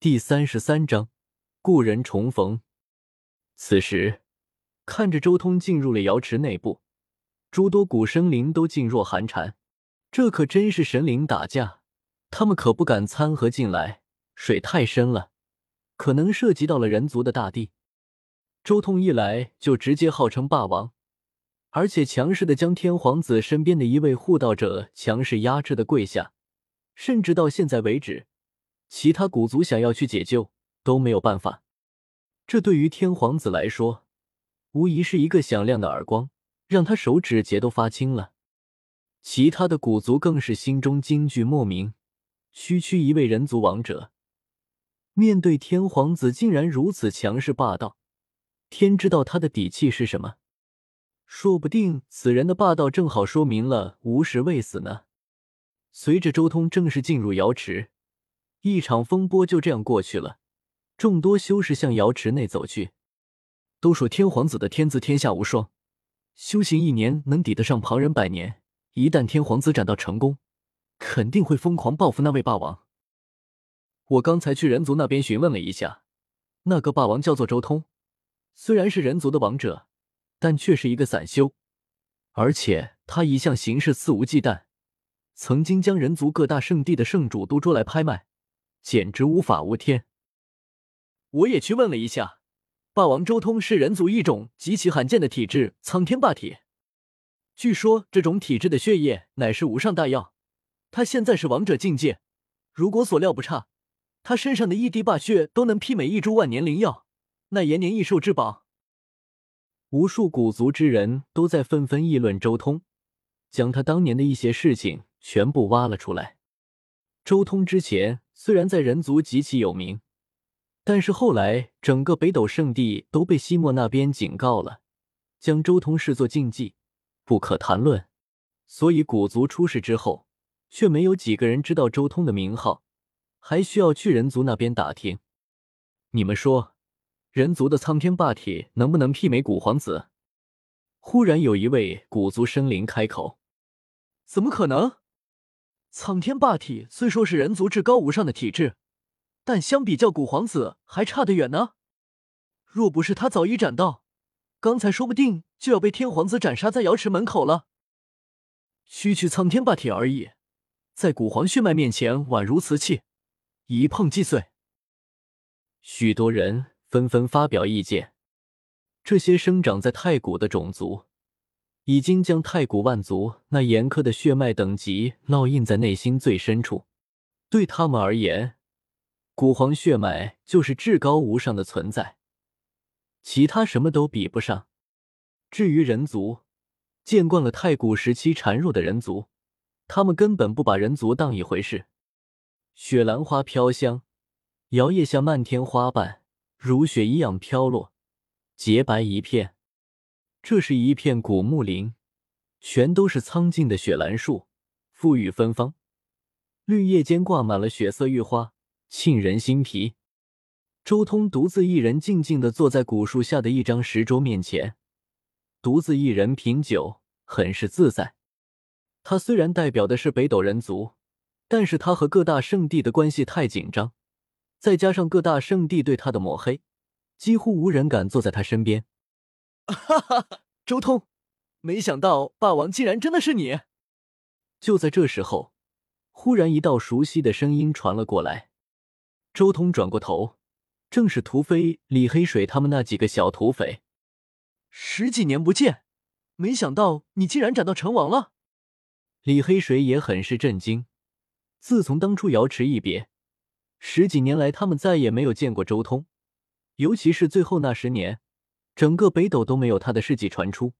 第三十三章故人重逢。此时，看着周通进入了瑶池内部，诸多古生灵都噤若寒蝉。这可真是神灵打架，他们可不敢参合进来，水太深了，可能涉及到了人族的大地。周通一来就直接号称霸王，而且强势的将天皇子身边的一位护道者强势压制的跪下，甚至到现在为止，其他古族想要去解救都没有办法。这对于天皇子来说，无疑是一个响亮的耳光，让他手指节都发青了。其他的古族更是心中惊惧莫名，区区一位人族王者，面对天皇子竟然如此强势霸道，天知道他的底气是什么？说不定此人的霸道正好说明了无时未死呢。随着周通正式进入瑶池，一场风波就这样过去了。众多修士向瑶池内走去，都说天皇子的天资天下无双，修行一年能抵得上旁人百年。一旦天皇子斩道成功，肯定会疯狂报复那位霸王。我刚才去人族那边询问了一下，那个霸王叫做周通，虽然是人族的王者，但却是一个散修，而且他一向行事肆无忌惮，曾经将人族各大圣地的圣主都捉来拍卖，简直无法无天。我也去问了一下，霸王周通是人族一种极其罕见的体质——苍天霸体。据说这种体质的血液乃是无上大药，他现在是王者境界，如果所料不差，他身上的一滴霸血都能媲美一株万年灵药，那延年益寿之宝。无数古族之人都在纷纷议论周通，将他当年的一些事情全部挖了出来。周通之前虽然在人族极其有名，但是后来整个北斗圣地都被西莫那边警告了，将周通视作禁忌。不可谈论，所以古族出事之后，却没有几个人知道周通的名号，还需要去人族那边打听。你们说，人族的苍天霸体能不能媲美古皇子？忽然有一位古族生灵开口：“怎么可能？苍天霸体虽说是人族至高无上的体质，但相比较古皇子还差得远呢。若不是他早已斩道。”刚才说不定就要被天皇子斩杀在瑶池门口了。区区苍天霸体而已，在古皇血脉面前宛如瓷器，一碰即碎。许多人纷纷发表意见。这些生长在太古的种族，已经将太古万族那严苛的血脉等级烙印在内心最深处。对他们而言，古皇血脉就是至高无上的存在。其他什么都比不上。至于人族，见惯了太古时期孱弱的人族，他们根本不把人族当一回事。雪兰花飘香，摇曳下漫天花瓣，如雪一样飘落，洁白一片。这是一片古木林，全都是苍劲的雪兰树，馥郁芬芳，绿叶间挂满了血色玉花，沁人心脾。周通独自一人静静的坐在古树下的一张石桌面前，独自一人品酒，很是自在。他虽然代表的是北斗人族，但是他和各大圣地的关系太紧张，再加上各大圣地对他的抹黑，几乎无人敢坐在他身边。哈哈，周通，没想到霸王竟然真的是你！就在这时候，忽然一道熟悉的声音传了过来。周通转过头。正是屠飞、李黑水他们那几个小土匪。十几年不见，没想到你竟然斩到成王了。李黑水也很是震惊。自从当初瑶池一别，十几年来他们再也没有见过周通，尤其是最后那十年，整个北斗都没有他的事迹传出。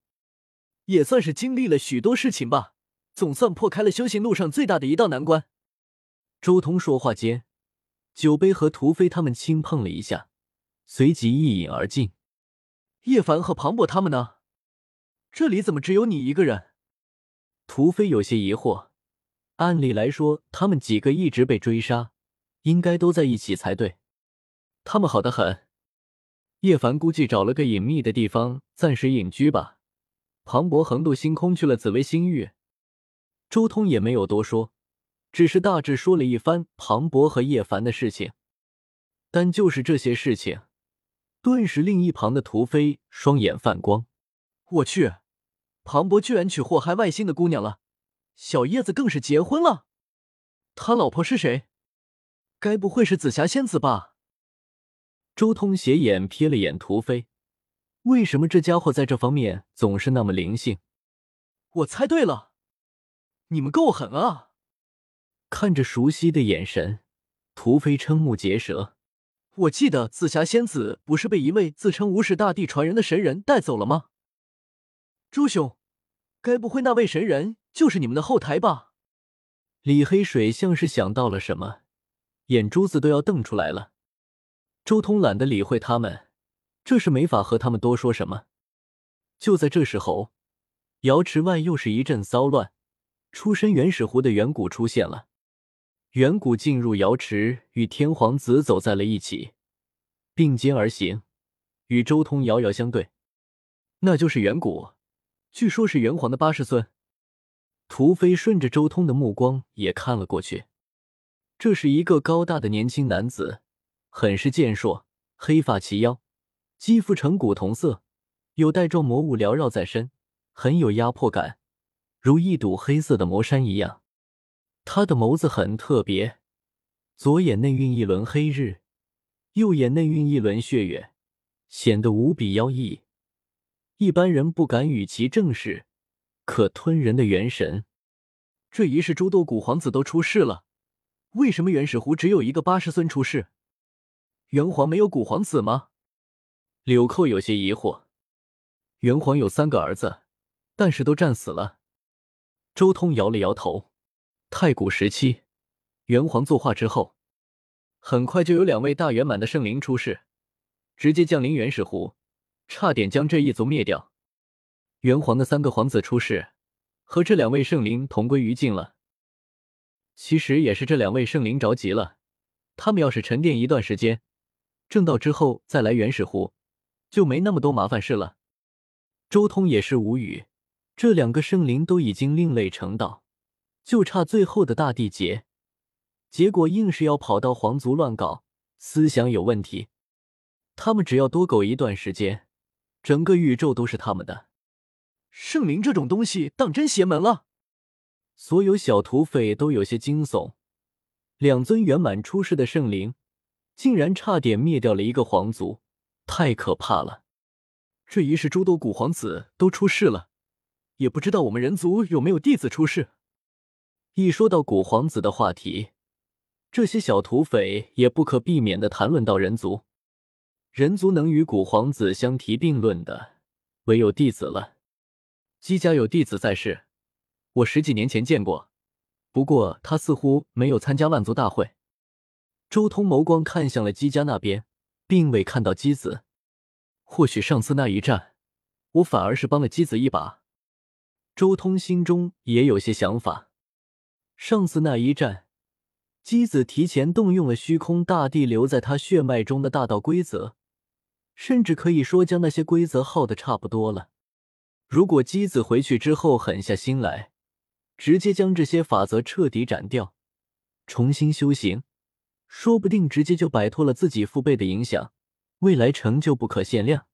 也算是经历了许多事情吧，总算破开了修行路上最大的一道难关。周通说话间。酒杯和屠飞他们轻碰了一下，随即一饮而尽。叶凡和庞博他们呢？这里怎么只有你一个人？屠飞有些疑惑。按理来说，他们几个一直被追杀，应该都在一起才对。他们好的很。叶凡估计找了个隐秘的地方暂时隐居吧。庞博横渡星空去了紫薇星域。周通也没有多说。只是大致说了一番庞博和叶凡的事情。但就是这些事情，顿时另一旁的屠飞双眼泛光。我去，庞博居然娶祸害外星的姑娘了，小叶子更是结婚了。他老婆是谁？该不会是紫霞仙子吧？周通斜眼瞥了眼屠飞，为什么这家伙在这方面总是那么灵性？我猜对了，你们够狠啊！看着熟悉的眼神，屠飞瞠目结舌。我记得紫霞仙子不是被一位自称无始大帝传人的神人带走了吗？朱兄，该不会那位神人就是你们的后台吧？李黑水像是想到了什么，眼珠子都要瞪出来了。周通懒得理会他们，这是没法和他们多说什么。就在这时候，瑶池外又是一阵骚乱，出身原始湖的远古出现了。远古进入瑶池，与天皇子走在了一起，并肩而行，与周通遥遥相对。那就是远古，据说是元皇的八世孙。屠飞顺着周通的目光也看了过去，这是一个高大的年轻男子，很是健硕，黑发齐腰，肌肤呈古铜色，有带状魔物缭绕在身，很有压迫感，如一堵黑色的魔山一样。他的眸子很特别，左眼内蕴一轮黑日，右眼内蕴一轮血月，显得无比妖异，一般人不敢与其正视。可吞人的元神，这一世诸多古皇子都出世了，为什么原始湖只有一个八世孙出世？元皇没有古皇子吗？柳寇有些疑惑。元皇有三个儿子，但是都战死了。周通摇了摇头。太古时期，元皇作画之后，很快就有两位大圆满的圣灵出世，直接降临原始湖，差点将这一族灭掉。元皇的三个皇子出世，和这两位圣灵同归于尽了。其实也是这两位圣灵着急了，他们要是沉淀一段时间，正道之后再来原始湖，就没那么多麻烦事了。周通也是无语，这两个圣灵都已经另类成道。就差最后的大地劫，结果硬是要跑到皇族乱搞，思想有问题。他们只要多苟一段时间，整个宇宙都是他们的。圣灵这种东西，当真邪门了。所有小土匪都有些惊悚。两尊圆满出世的圣灵，竟然差点灭掉了一个皇族，太可怕了。这一世诸多古皇子都出世了，也不知道我们人族有没有弟子出世。一说到古皇子的话题，这些小土匪也不可避免的谈论到人族。人族能与古皇子相提并论的，唯有弟子了。姬家有弟子在世，我十几年前见过，不过他似乎没有参加万族大会。周通眸光看向了姬家那边，并未看到姬子。或许上次那一战，我反而是帮了姬子一把。周通心中也有些想法。上次那一战，姬子提前动用了虚空大帝留在他血脉中的大道规则，甚至可以说将那些规则耗得差不多了。如果姬子回去之后狠下心来，直接将这些法则彻底斩掉，重新修行，说不定直接就摆脱了自己父辈的影响，未来成就不可限量。